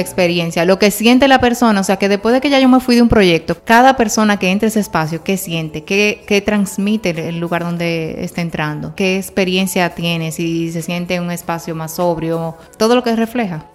experiencia, lo que siente la persona, o sea, que después de que ya yo me fui de un proyecto, cada persona que entre a ese espacio, ¿qué siente? ¿Qué, qué transmite el lugar donde está entrando? ¿Qué experiencia tiene? Si se siente un espacio más sobrio, todo lo que refleja.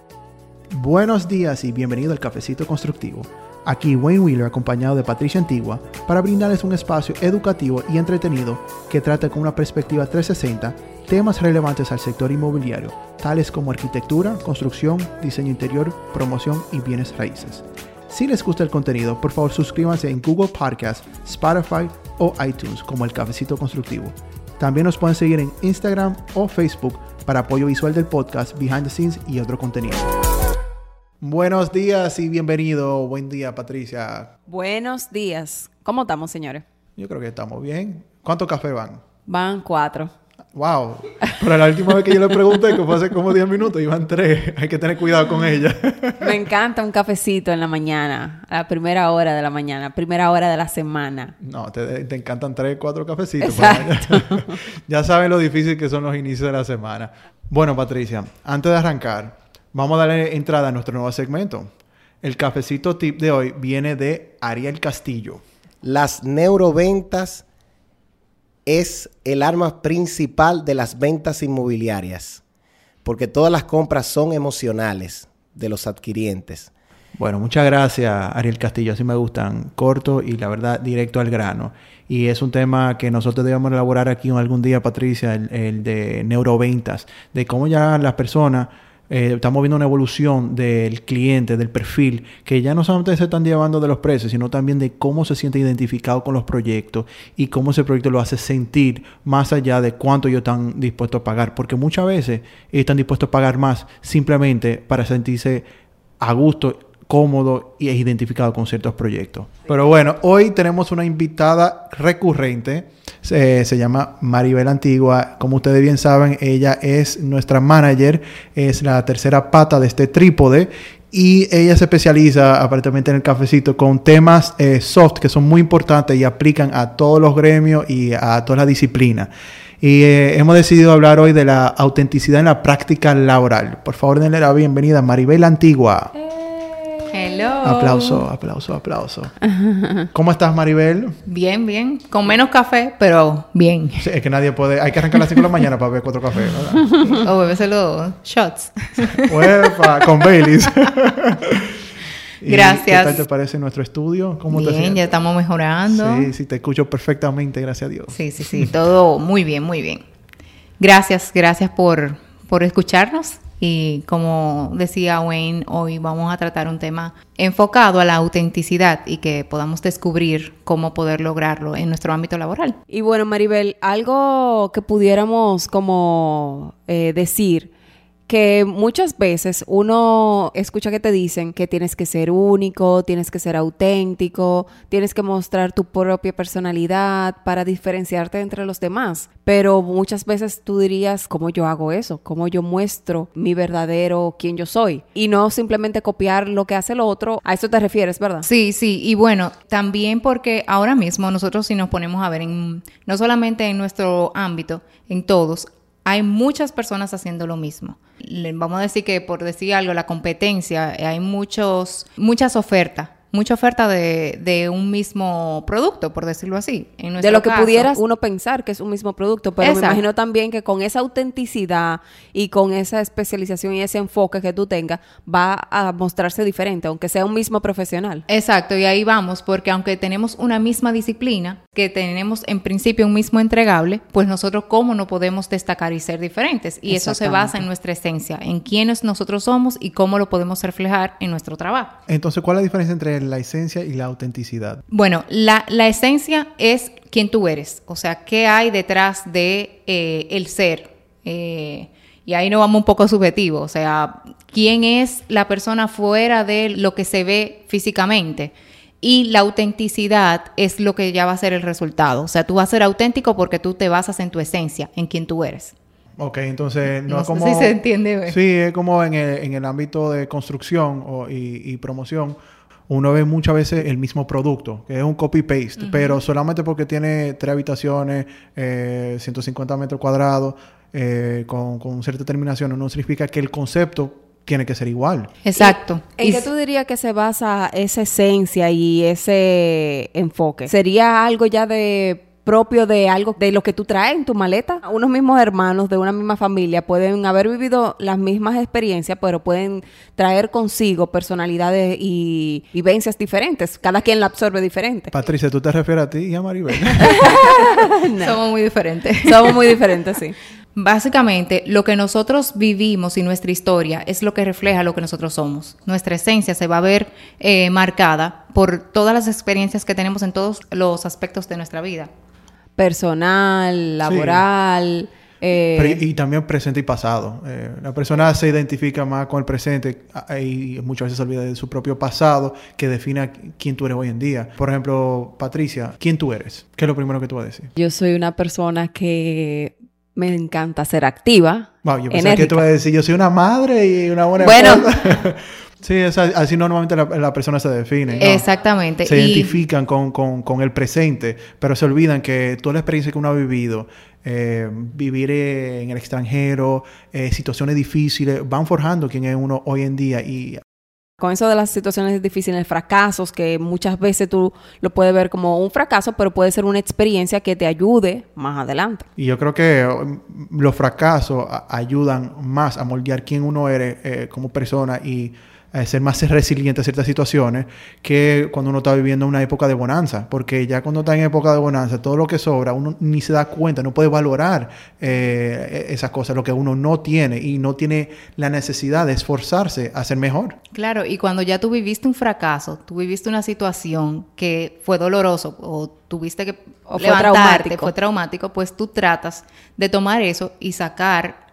Buenos días y bienvenido al Cafecito Constructivo. Aquí Wayne Wheeler acompañado de Patricia Antigua para brindarles un espacio educativo y entretenido que trata con una perspectiva 360 temas relevantes al sector inmobiliario, tales como arquitectura, construcción, diseño interior, promoción y bienes raíces. Si les gusta el contenido, por favor suscríbanse en Google Podcast, Spotify o iTunes como el Cafecito Constructivo. También nos pueden seguir en Instagram o Facebook para apoyo visual del podcast, behind the scenes y otro contenido. Buenos días y bienvenido. Buen día, Patricia. Buenos días. ¿Cómo estamos, señores? Yo creo que estamos bien. ¿Cuántos cafés van? Van cuatro. Wow. Pero la última vez que yo le pregunté, que fue hace como 10 minutos, iban tres. Hay que tener cuidado con ella. Me encanta un cafecito en la mañana, a la primera hora de la mañana, primera hora de la semana. No, te, encantan tres, cuatro cafecitos. Exacto. ya saben lo difícil que son los inicios de la semana. Bueno, Patricia, antes de arrancar, vamos a darle entrada a nuestro nuevo segmento. El cafecito tip de hoy viene de Ariel Castillo. Las neuroventas es el arma principal de las ventas inmobiliarias, porque todas las compras son emocionales de los adquirientes. Bueno, muchas gracias Ariel Castillo, así me gustan, corto y la verdad directo al grano. Y es un tema que nosotros debemos elaborar aquí algún día, Patricia, el, el de neuroventas, de cómo ya las personas eh, estamos viendo una evolución del cliente, del perfil, que ya no solamente se están llevando de los precios, sino también de cómo se siente identificado con los proyectos y cómo ese proyecto lo hace sentir más allá de cuánto ellos están dispuestos a pagar. Porque muchas veces están dispuestos a pagar más simplemente para sentirse a gusto cómodo y es identificado con ciertos proyectos. Pero bueno, hoy tenemos una invitada recurrente, se, llama Maribel Antigua, como ustedes bien saben, ella es nuestra manager, es la tercera pata de este trípode y ella se especializa aparentemente en el cafecito con temas eh, soft que son muy importantes y aplican a todos los gremios y a todas las disciplinas. Y eh, hemos decidido hablar hoy de la autenticidad en la práctica laboral. Por favor, denle la bienvenida a Maribel Antigua. Eh, Hello. Aplauso, aplauso, aplauso. ¿Cómo estás, Maribel? Bien, bien. Con menos café, pero bien. Sí, es que nadie puede. Hay que arrancar a las 5 de la mañana para beber cuatro cafés, ¿verdad? o beberse los shots. Uepa, con Baileys. Gracias. ¿Qué tal te parece nuestro estudio? ¿Cómo bien, te sientes? ya estamos mejorando. Sí, sí, te escucho perfectamente, gracias a Dios. Sí, sí, sí, todo muy bien, muy bien. Gracias, gracias por, por escucharnos y como decía Wayne, hoy vamos a tratar un tema enfocado a la autenticidad y que podamos descubrir cómo poder lograrlo en nuestro ámbito laboral. Y bueno, Maribel, algo que pudiéramos como eh, decir que muchas veces uno escucha que te dicen que tienes que ser único, tienes que ser auténtico, tienes que mostrar tu propia personalidad para diferenciarte entre los demás. Pero muchas veces tú dirías, ¿cómo yo hago eso? ¿Cómo yo muestro mi verdadero quién yo soy? Y no simplemente copiar lo que hace el otro. A eso te refieres, ¿verdad? Sí, sí. Y bueno, también porque ahora mismo nosotros si nos ponemos a ver no solamente en nuestro ámbito, en todos, hay muchas personas haciendo lo mismo. Vamos a decir que por decir algo, la competencia, hay muchos, muchas ofertas mucha oferta de, de, un mismo producto, por decirlo así. de lo que pudiera uno pensar que es un mismo producto, pero me imagino también que con esa autenticidad y con esa especialización y ese enfoque que tú tengas, va a mostrarse diferente, aunque sea un mismo profesional. Exacto, y ahí vamos, porque aunque tenemos una misma disciplina, que tenemos en principio un mismo entregable, pues nosotros cómo no podemos destacar y ser diferentes. Y eso se basa en nuestra esencia, en quiénes nosotros somos y cómo lo podemos reflejar en nuestro trabajo. Entonces, ¿cuál es la diferencia entre la esencia y la autenticidad? Bueno, la, la esencia es quién tú eres, o sea, qué hay detrás de eh, el ser. Eh, y ahí nos vamos un poco subjetivo, o sea, quién es la persona fuera de lo que se ve físicamente. Y la autenticidad es lo que ya va a ser el resultado. O sea, tú vas a ser auténtico porque tú te basas en tu esencia, en quién tú eres. Ok, entonces no, es como... Si se entiende. Sí, es como en el, en el ámbito de construcción o, y promoción uno ve muchas veces el mismo producto, que es un copy-paste, pero solamente porque tiene tres habitaciones, eh, 150 metros cuadrados, eh, con, con, cierta terminación, no significa que el concepto tiene que ser igual. Exacto. ¿En Y qué tú dirías que se basa esa esencia y ese enfoque? ¿Sería algo ya de propio de algo de lo que tú traes en tu maleta? Unos mismos hermanos de una misma familia pueden haber vivido las mismas experiencias, pero pueden traer consigo personalidades y vivencias diferentes. Cada quien la absorbe diferente. Patricia, ¿tú te refieres a ti y a Maribel? somos muy diferentes. Somos muy diferentes, sí. Básicamente, lo que nosotros vivimos y nuestra historia es lo que refleja lo que nosotros somos. Nuestra esencia se va a ver eh, marcada por todas las experiencias que tenemos en todos los aspectos de nuestra vida. Personal, laboral. eh, Pero y, y también presente y pasado. Eh, la persona se identifica más con el presente y muchas veces se olvida de su propio pasado que define quién tú eres hoy en día. Por ejemplo, Patricia, ¿quién tú eres? ¿Qué es lo primero que tú vas a decir? Yo soy una persona que me encanta ser activa. Wow, yo pensaba que tú vas a decir, yo soy una madre y una buena Bueno. sí, es así normalmente la, la persona se define. ¿no? Exactamente. Se Y- identifican con, con- con el presente, pero se olvidan que toda la experiencia que uno ha vivido, eh, vivir eh, en el extranjero, eh, situaciones difíciles, van forjando quién es uno hoy en día. Y Con eso de las situaciones difíciles, fracasos, que muchas veces tú lo puedes ver como un fracaso, pero puede ser una experiencia que te ayude más adelante. Y yo creo que um, los fracasos ayudan más a moldear quién uno eres eh, como persona y a ser más resiliente a ciertas situaciones que cuando uno está viviendo una época de bonanza. Porque ya cuando está en época de bonanza, todo lo que sobra, uno ni se da cuenta, no puede valorar eh, esas cosas, lo que uno no tiene y no tiene la necesidad de esforzarse a ser mejor. Claro, y cuando ya tú viviste un fracaso, tú viviste una situación que fue doloroso o tuviste que O fue levantarte, traumático. fue traumático, pues tú tratas de tomar eso y sacar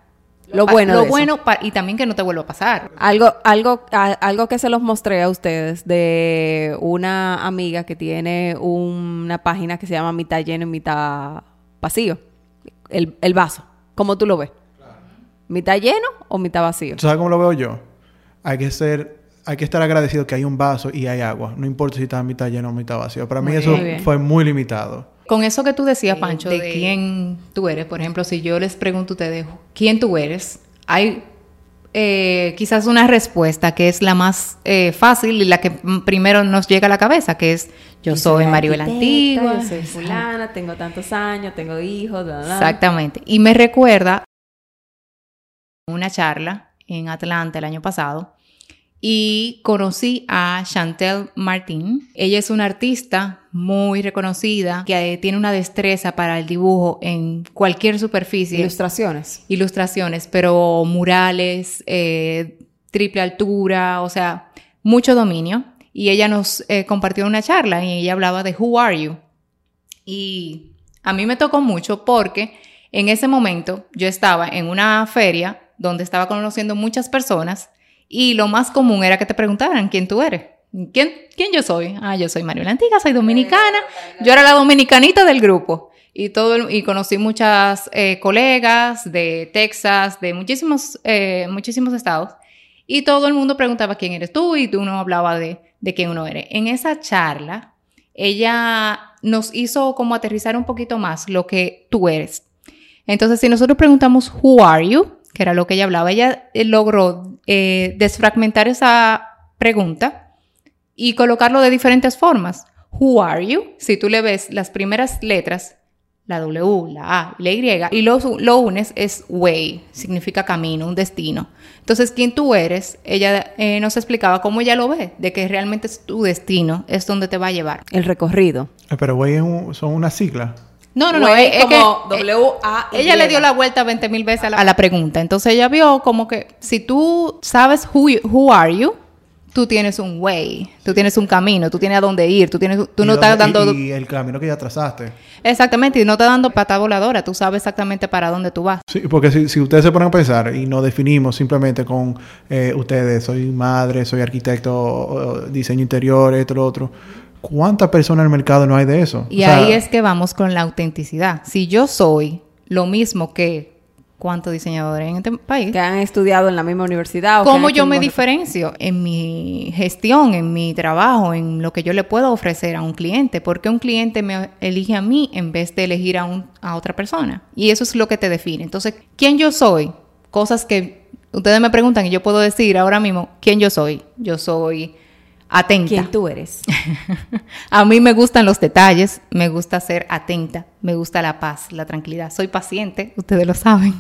Lo bueno lo de bueno y también que no te vuelva a pasar. Algo, algo, a- algo que se los mostré a ustedes de una amiga que tiene una página que se llama mitad lleno y mitad vacío. El, el vaso. ¿Cómo tú lo ves? ¿Mitad lleno o mitad vacío? ¿Tú sabes cómo lo veo yo? Hay que ser, hay que estar agradecido que hay un vaso y hay agua. No importa si está mitad lleno o mitad vacío. Para mí Muy eso bien. fue muy limitado. Con eso que tú decías, Pancho, de, quién tú eres, por ejemplo, si yo les pregunto a ustedes quién tú eres, hay eh, quizás una respuesta que es la más eh, fácil y la que primero nos llega a la cabeza, que es yo soy Maribel Antigua. Yo soy fulana, tengo tantos años, tengo hijos, bla, bla. Exactamente. Y me recuerda una charla en Atlanta el año pasado y conocí a Chantel Martin. Ella es una artista muy reconocida que eh, tiene una destreza para el dibujo en cualquier superficie. Ilustraciones. Ilustraciones, pero murales, eh, triple altura, o sea, mucho dominio. Y ella nos eh, compartió una charla y ella hablaba de Who Are You? Y a mí me tocó mucho porque en ese momento yo estaba en una feria donde estaba conociendo muchas personas y lo más común era que te preguntaran quién tú eres. ¿Quién, quién yo soy? Ah, yo soy Mario Antigua, soy dominicana. Yo era la dominicanita del grupo. Y, todo, y conocí muchas eh, colegas de Texas, de muchísimos, eh, muchísimos estados. Y todo el mundo preguntaba quién eres tú y tú no hablaba de, de quién uno eres. En esa charla, ella nos hizo como aterrizar un poquito más lo que tú eres. Entonces, si nosotros preguntamos, Who are you? Que era lo que ella hablaba, ella eh, logró eh, desfragmentar esa pregunta y colocarlo de diferentes formas. Who are you? Si tú le ves las primeras letras, la W, la A y la Y, y lo, lo unes, es way, significa camino, un destino. Entonces, ¿quién tú eres? Ella eh, nos explicaba cómo ella lo ve, de que realmente es tu destino, es donde te va a llevar. El recorrido. Eh, Pero, güey, es un- son una sigla. No, no, no, Way es, es como que W, A, Y. ella le dio la vuelta 20 mil veces a la, a la pregunta. Entonces ella vio como que si tú sabes who, you- who are you, tú tienes un way, tú tienes un camino, tú tienes a dónde ir, tú, tienes, tú no dónde- estás dando... Y, y el camino que ya trazaste. Exactamente, y no estás dando pata voladora, tú sabes exactamente para dónde tú vas. Sí, porque si, si ustedes se ponen a pensar y nos definimos simplemente con eh, ustedes, soy madre, soy arquitecto, diseño interior, esto, lo otro, ¿cuántas personas en el mercado no hay de eso? Y O sea, ahí es que vamos con la autenticidad. Si yo soy lo mismo que cuántos diseñadores en este país, Que han estudiado en la misma universidad. o ¿Cómo yo me diferencio en mi gestión, en mi trabajo, en lo que yo le puedo ofrecer a un cliente? ¿Por qué un cliente me elige a mí en vez de elegir a, un, a otra persona? Y eso es lo que te define. Entonces, ¿quién yo soy? Cosas que ustedes me preguntan y yo puedo decir ahora mismo quién yo soy. Yo soy atenta. ¿Quién tú eres? a mí me gustan los detalles, me gusta ser atenta, me gusta la paz, la tranquilidad. Soy paciente, ustedes lo saben.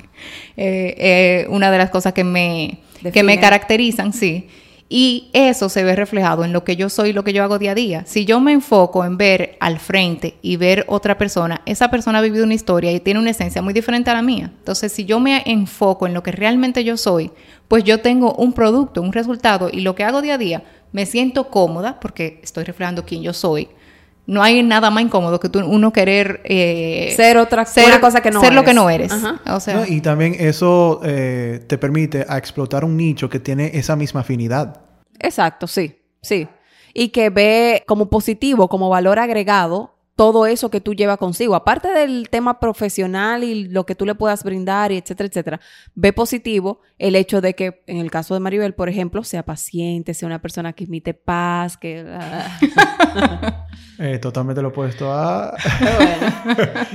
Eh, eh, una de las cosas que me, que me caracterizan, sí. Y eso se ve reflejado en lo que yo soy y lo que yo hago día a día. Si yo me enfoco en ver al frente y ver otra persona, esa persona ha vivido una historia y tiene una esencia muy diferente a la mía. Entonces, si yo me enfoco en lo que realmente yo soy, pues yo tengo un producto, un resultado y lo que hago día a día, me siento cómoda porque estoy reflejando quién yo soy. No hay nada más incómodo que tú, uno querer eh, Ser otra- una cosa que no ser lo eres. que no eres. Ajá. O sea, No, y también eso eh, te permite a explotar un nicho que tiene esa misma afinidad. Exacto, sí, sí. Y que ve como positivo, como valor agregado, todo eso que tú llevas consigo. Aparte del tema profesional y lo que tú le puedas brindar, y etcétera, etcétera, ve positivo el hecho de que, en el caso de Maribel, por ejemplo, sea paciente, sea una persona que imite paz, que... ah. Eh, totalmente lo opuesto a...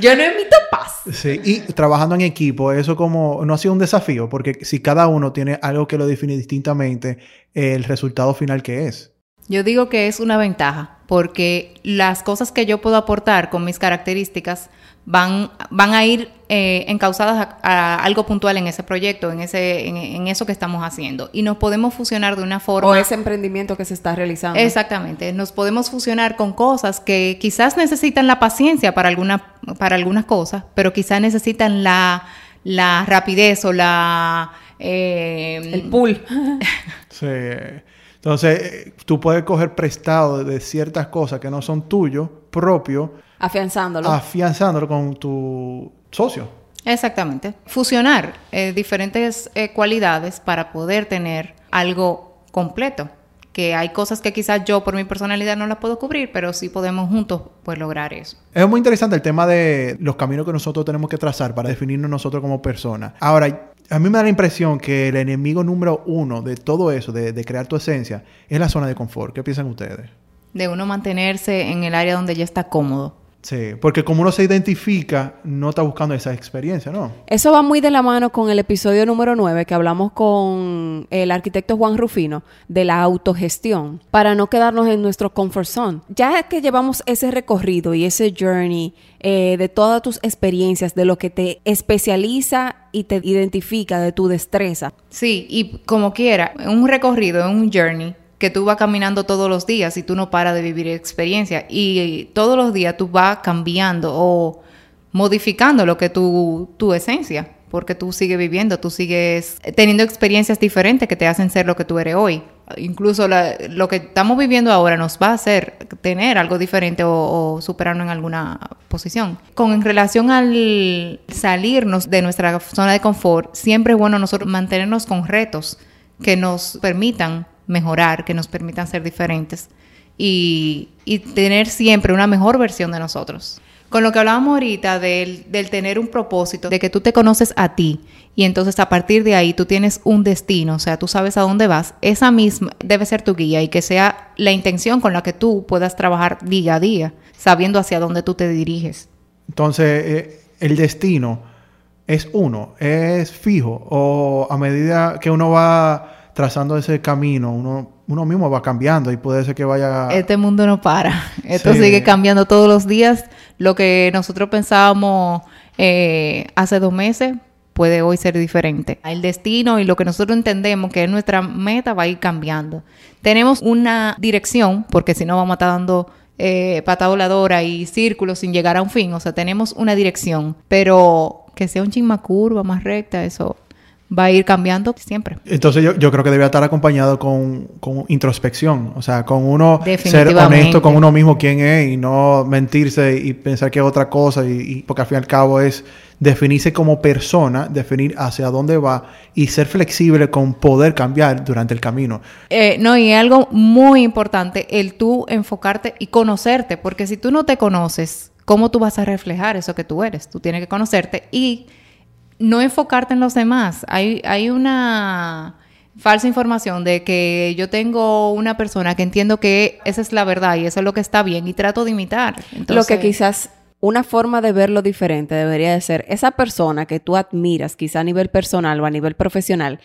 Yo no imito paz. sí, y trabajando en equipo, eso como no ha sido un desafío, porque si cada uno tiene algo que lo define distintamente, el resultado final que es. Yo digo que es una ventaja, porque las cosas que yo puedo aportar con mis características van, van a ir eh, encausadas a, a algo puntual en ese proyecto, en, ese, en, en eso que estamos haciendo. Y nos podemos fusionar de una forma... O ese emprendimiento que se está realizando. Exactamente, nos podemos fusionar con cosas que quizás necesitan la paciencia para, alguna, para algunas cosas, pero quizás necesitan la, la rapidez o la... eh, El pool. Sí. Entonces, eh, tú puedes coger prestado de ciertas cosas que no son tuyos, propio, Afianzándolo. afianzándolo con tu socio. Exactamente. Fusionar eh, diferentes eh, cualidades para poder tener algo completo. Que hay cosas que quizás yo por mi personalidad no las puedo cubrir, pero sí podemos juntos pues lograr eso. Es muy interesante el tema de los caminos que nosotros tenemos que trazar para definirnos nosotros como personas. Ahora, a mí me da la impresión que el enemigo número uno de todo eso, de, de crear tu esencia, es la zona de confort. ¿Qué piensan ustedes? De uno mantenerse en el área donde ya está cómodo. Sí, porque como uno se identifica, no está buscando esa experiencia, ¿no? Eso va muy de la mano con el episodio número 9 que hablamos con el arquitecto Juan Rufino de la autogestión para no quedarnos en nuestro comfort zone. Ya que llevamos ese recorrido y ese journey eh, de todas tus experiencias, de lo que te especializa y te identifica de tu destreza. Sí, y como quiera, un recorrido, un journey que tú vas caminando todos los días y tú no paras de vivir experiencia y todos los días tú vas cambiando o modificando lo que tu, tu esencia, porque tú sigues viviendo, tú sigues teniendo experiencias diferentes que te hacen ser lo que tú eres hoy. Incluso lo que estamos viviendo ahora nos va a hacer tener algo diferente o, o superarnos en alguna posición. Con en relación al salirnos de nuestra zona de confort, siempre es bueno nosotros mantenernos con retos que nos permitan mejorar, que nos permitan ser diferentes y, y tener siempre una mejor versión de nosotros. Con lo que hablábamos ahorita del, del tener un propósito, de que tú te conoces a ti y entonces a partir de ahí tú tienes un destino, o sea, tú sabes a dónde vas, esa misma debe ser tu guía y que sea la intención con la que tú puedas trabajar día a día, sabiendo hacia dónde tú te diriges. Entonces, eh, el destino es uno, es fijo, o a medida que uno va trazando ese camino, uno, uno mismo va cambiando y puede ser que vaya... Este mundo no para. Esto Sí. sigue cambiando todos los días. Lo que nosotros pensábamos eh, hace dos meses puede hoy ser diferente. El destino y lo que nosotros entendemos que es nuestra meta va a ir cambiando. Tenemos una dirección, porque si no vamos a estar dando eh, pata voladora y círculos sin llegar a un fin. O sea, tenemos una dirección, pero que sea un chin más curva, más recta, eso va a ir cambiando siempre. Entonces yo, yo creo que debe estar acompañado con, con introspección, o sea, con uno ser honesto con uno mismo quién es y no mentirse y pensar que es otra cosa, y, y- porque al fin y al cabo es definirse como persona, definir hacia dónde va y ser flexible con poder cambiar durante el camino. Eh, no, y algo muy importante, el tú enfocarte y conocerte, porque si tú no te conoces, ¿cómo tú vas a reflejar eso que tú eres? Tú tienes que conocerte y no enfocarte en los demás. Hay, hay una falsa información de que yo tengo una persona que entiendo que esa es la verdad y eso es lo que está bien y trato de imitar. Lo que quizás una forma de verlo diferente debería de ser esa persona que tú admiras, quizá a nivel personal o a nivel profesional,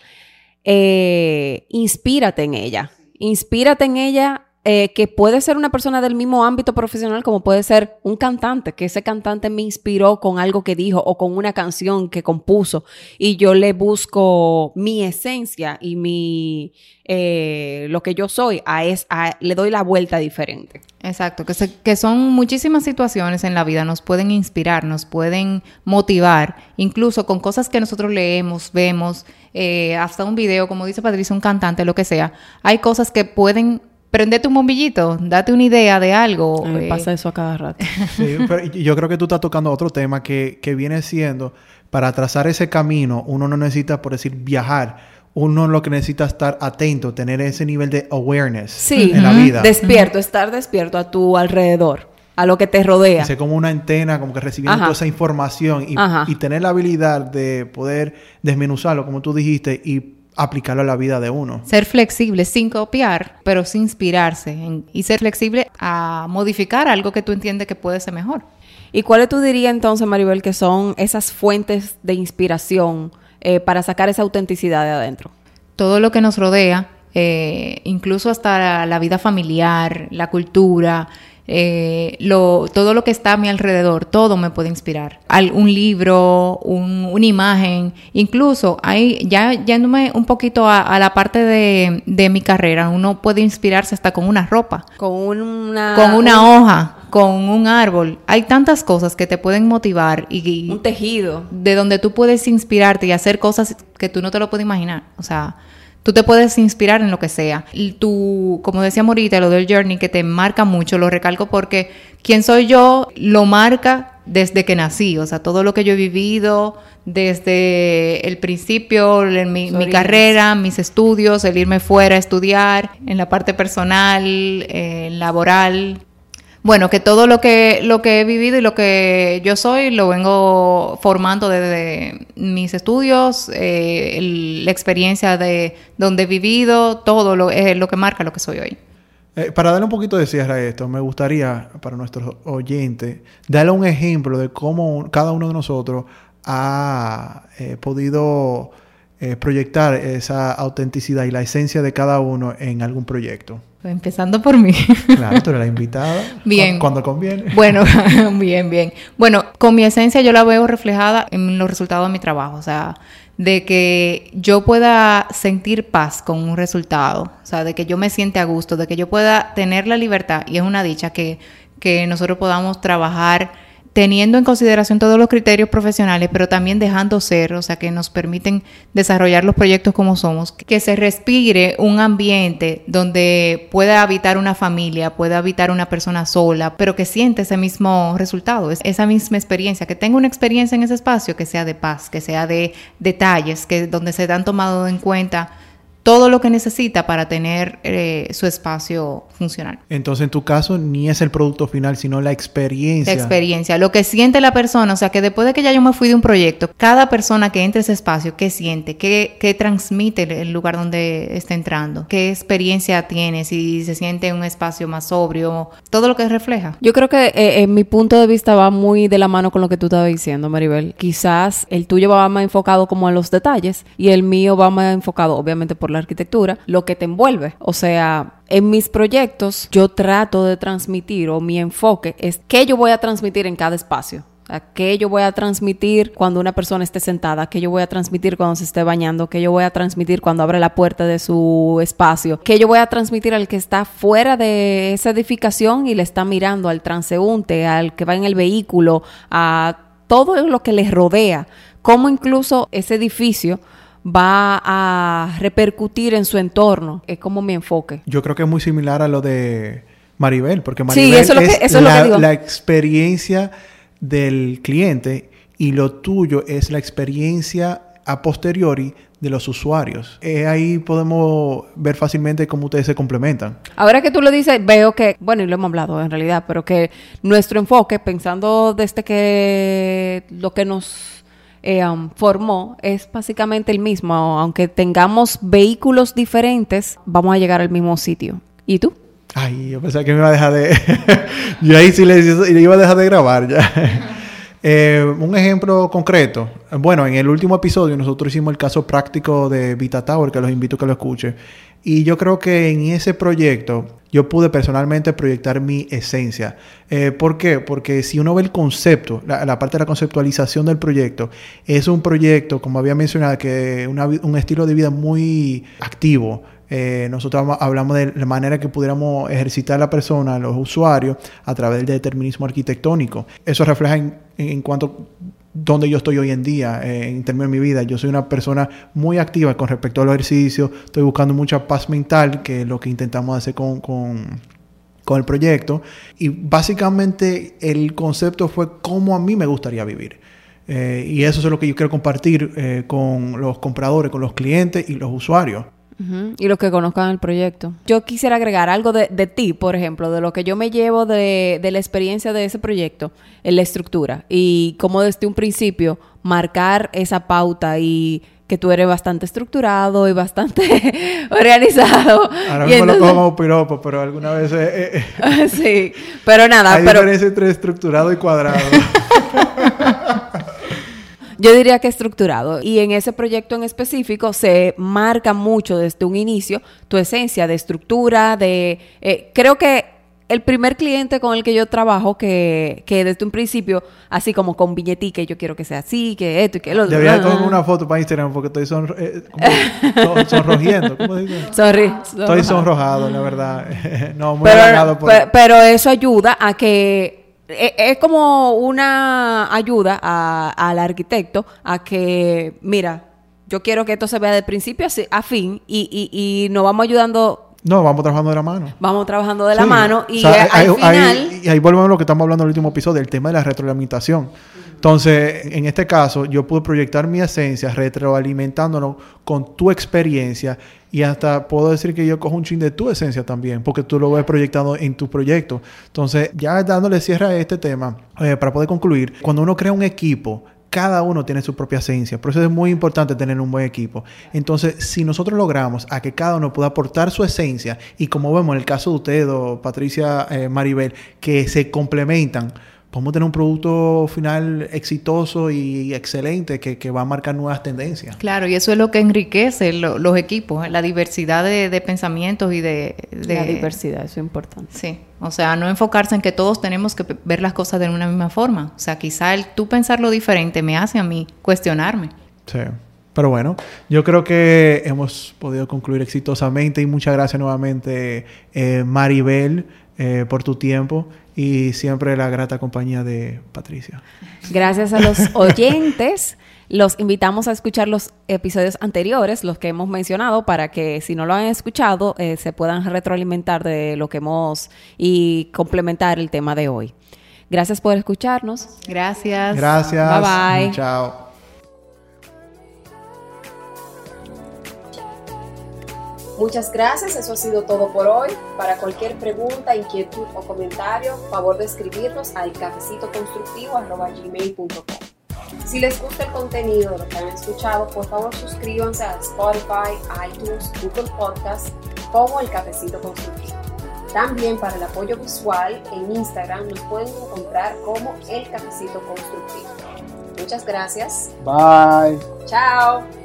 eh, inspírate en ella. Inspírate en ella eh, que puede ser una persona del mismo ámbito profesional como puede ser un cantante, que ese cantante me inspiró con algo que dijo o con una canción que compuso y yo le busco mi esencia y mi eh, lo que yo soy a es le doy la vuelta diferente. Exacto, que, que son muchísimas situaciones en la vida, nos pueden inspirar, nos pueden motivar, incluso con cosas que nosotros leemos, vemos, eh, hasta un video, como dice Patricia, un cantante, lo que sea, hay cosas que pueden prendete un bombillito, date una idea de algo. Me eh. pasa eso a cada rato. Sí, pero yo creo que tú estás tocando otro tema que, que viene siendo, para trazar ese camino, uno no necesita, por decir, viajar. Uno lo que necesita es estar atento, tener ese nivel de awareness en la vida. Despierto, estar despierto a tu alrededor a lo que te rodea. Ser como una antena, como que recibiendo toda esa información y, y, tener la habilidad de poder desmenuzarlo, como tú dijiste, y aplicarlo a la vida de uno. Ser flexible sin copiar, pero sin inspirarse y ser flexible a modificar algo que tú entiendes que puede ser mejor. ¿Y cuáles tú dirías entonces, Maribel, que son esas fuentes de inspiración eh, para sacar esa autenticidad de adentro? Todo lo que nos rodea, eh, incluso hasta la vida familiar, la cultura, eh, lo, todo lo que está a mi alrededor, todo me puede inspirar. un libro, una imagen, incluso ahí, ya yéndome un poquito a, la parte de, de, mi carrera, uno puede inspirarse hasta con una ropa. Con una... Con una hoja, con un árbol. Hay tantas cosas que te pueden motivar y... Un tejido. De donde tú puedes inspirarte y hacer cosas que tú no te lo puedes imaginar. O sea... Tú te puedes inspirar en lo que sea. Tú, como decía Morita, lo del journey que te marca mucho, lo recalco porque quién soy yo lo marca desde que nací. O sea, todo lo que yo he vivido desde el principio, en mi, mi carrera, mis estudios, el irme fuera a estudiar, en la parte personal, eh, laboral, bueno, que todo lo que, lo que he vivido y lo que yo soy lo vengo formando desde mis estudios, eh, la experiencia de donde he vivido, todo lo, lo que marca lo que soy hoy. Eh, para darle un poquito de cierre a esto, me gustaría, para nuestros oyentes, darle un ejemplo de cómo cada uno de nosotros ha eh, podido proyectar esa autenticidad y la esencia de cada uno en algún proyecto. Empezando por mí. Claro, tú eres la invitada. Bien. Cuando conviene. Bueno, bien, bien. Bueno, con mi esencia yo la veo reflejada en los resultados de mi trabajo. O sea, de que yo pueda sentir paz con un resultado. O sea, de que yo me siente a gusto, de que yo pueda tener la libertad. Y es una dicha que, que nosotros podamos trabajar teniendo en consideración todos los criterios profesionales, pero también dejando ser, o sea, que nos permiten desarrollar los proyectos como somos, que se respire un ambiente donde pueda habitar una familia, pueda habitar una persona sola, pero que siente ese mismo resultado, esa misma experiencia, que tenga una experiencia en ese espacio que sea de paz, que sea de detalles, que donde se han tomado en cuenta todo lo que necesita para tener eh, su espacio funcional. Entonces, en tu caso, ni es el producto final, sino la experiencia. La experiencia, lo que siente la persona, o sea, que después de que ya yo me fui de un proyecto, cada persona que entra a ese espacio, ¿qué siente? ¿Qué, qué transmite el lugar donde está entrando? ¿Qué experiencia tiene? Si se siente un espacio más sobrio, todo lo que refleja. Yo creo que eh, en mi punto de vista va muy de la mano con lo que tú estabas diciendo, Maribel. Quizás el tuyo va más enfocado como en los detalles y el mío va más enfocado, obviamente, por la arquitectura, lo que te envuelve. O sea, en mis proyectos yo trato de transmitir o mi enfoque es qué yo voy a transmitir en cada espacio. ¿Qué yo voy a transmitir cuando una persona esté sentada? ¿Qué yo voy a transmitir cuando se esté bañando? ¿Qué yo voy a transmitir cuando abre la puerta de su espacio? ¿Qué yo voy a transmitir al que está fuera de esa edificación y le está mirando al transeúnte, al que va en el vehículo, a todo lo que les rodea? ¿Cómo incluso ese edificio va a repercutir en su entorno. Es como mi enfoque. Yo creo que es muy similar a lo de Maribel, porque Maribel es, la, experiencia del cliente y lo tuyo es la experiencia a posteriori de los usuarios. Eh, ahí podemos ver fácilmente cómo ustedes se complementan. Ahora que tú lo dices, veo que, bueno, y lo hemos hablado en realidad, pero que nuestro enfoque, pensando desde que lo que nos eh, um, formó es básicamente el mismo. Aunque tengamos vehículos diferentes, vamos a llegar al mismo sitio. ¿Y tú? Ay, yo pensaba que me iba a dejar de... yo ahí sí le, iba a dejar de grabar ya. Eh, un ejemplo concreto. Bueno, en el último episodio nosotros hicimos el caso práctico de Vita Tower, que los invito a que lo escuchen. Y yo creo que en ese proyecto yo pude personalmente proyectar mi esencia. Eh, ¿Por qué? Porque si uno ve el concepto, la, parte de la conceptualización del proyecto, es un proyecto, como había mencionado, que una, un estilo de vida muy activo. Eh, nosotros hablamos de la manera que pudiéramos ejercitar a la persona, a los usuarios, a través del determinismo arquitectónico. Eso refleja en, en cuanto donde yo estoy hoy en día eh, en términos de mi vida. Yo soy una persona muy activa con respecto al ejercicio, estoy buscando mucha paz mental, que es lo que intentamos hacer con, con, el proyecto. Y básicamente el concepto fue cómo a mí me gustaría vivir. Eh, y eso es lo que yo quiero compartir con los compradores, con los clientes y los usuarios. Y los que conozcan el proyecto. Yo quisiera agregar algo de, ti, por ejemplo, de lo que yo me llevo de, la experiencia de ese proyecto, en la estructura. Y cómo desde un principio marcar esa pauta y que tú eres bastante estructurado y bastante organizado. Ahora mismo lo cojo como piropo, pero alguna vez... Eh, eh, sí, pero nada. Hay pero... diferencia entre estructurado y cuadrado. Yo diría que estructurado. Y en ese proyecto en específico se marca mucho desde un inicio tu esencia de estructura, de... Eh, creo que el primer cliente con el que yo trabajo, que, que desde un principio, así como con que yo quiero que sea así, que esto y que lo otro. Debería tomar una foto para Instagram porque estoy eh, sonrojiendo. ¿Cómo digo? estoy sonrojado, la verdad. no, muy pero, por... pero eso ayuda a que es como una ayuda al arquitecto a que, mira, yo quiero que esto se vea de principio a fin y, y, nos vamos ayudando no, vamos trabajando de la mano. Vamos trabajando de la mano y al final... y ahí volvemos a lo que estamos hablando en el último episodio, el tema de la retroalimentación. Entonces, en este caso, yo pude proyectar mi esencia retroalimentándonos con tu experiencia y hasta puedo decir que yo cojo un chin de tu esencia también, porque tú lo ves proyectado en tu proyecto. Entonces, ya dándole cierre a este tema, eh, para poder concluir, cuando uno crea un equipo, cada uno tiene su propia esencia. Por eso es muy importante tener un buen equipo. Entonces, si nosotros logramos a que cada uno pueda aportar su esencia, y como vemos en el caso de ustedes, Patricia, eh, Maribel, que se complementan, podemos tener un producto final exitoso y excelente que, va a marcar nuevas tendencias. Claro, y eso es lo que enriquece los equipos, la diversidad de, pensamientos y de, La diversidad, eso es importante. Sí, o sea, no enfocarse en que todos tenemos que ver las cosas de una misma forma. O sea, quizá el tú pensarlo diferente me hace a mí cuestionarme. Sí. Pero bueno, yo creo que hemos podido concluir exitosamente y muchas gracias nuevamente, eh, Maribel, eh, por tu tiempo y siempre la grata compañía de Patricia. Gracias a los oyentes. Los invitamos a escuchar los episodios anteriores, los que hemos mencionado, para que si no lo han escuchado, eh, se puedan retroalimentar de lo que hemos y complementar el tema de hoy. Gracias por escucharnos. Gracias. Gracias. Bye bye. Chao. Muchas gracias, eso ha sido todo por hoy. Para cualquier pregunta, inquietud o comentario, favor de escribirnos al cafecitoconstructivo.gmail.com Si les gusta el contenido lo que han escuchado, por favor suscríbanse a Spotify, iTunes, Google Podcast como El Cafecito Constructivo. También para el apoyo visual en Instagram nos pueden encontrar como El Cafecito Constructivo. Muchas gracias. Bye. Chao.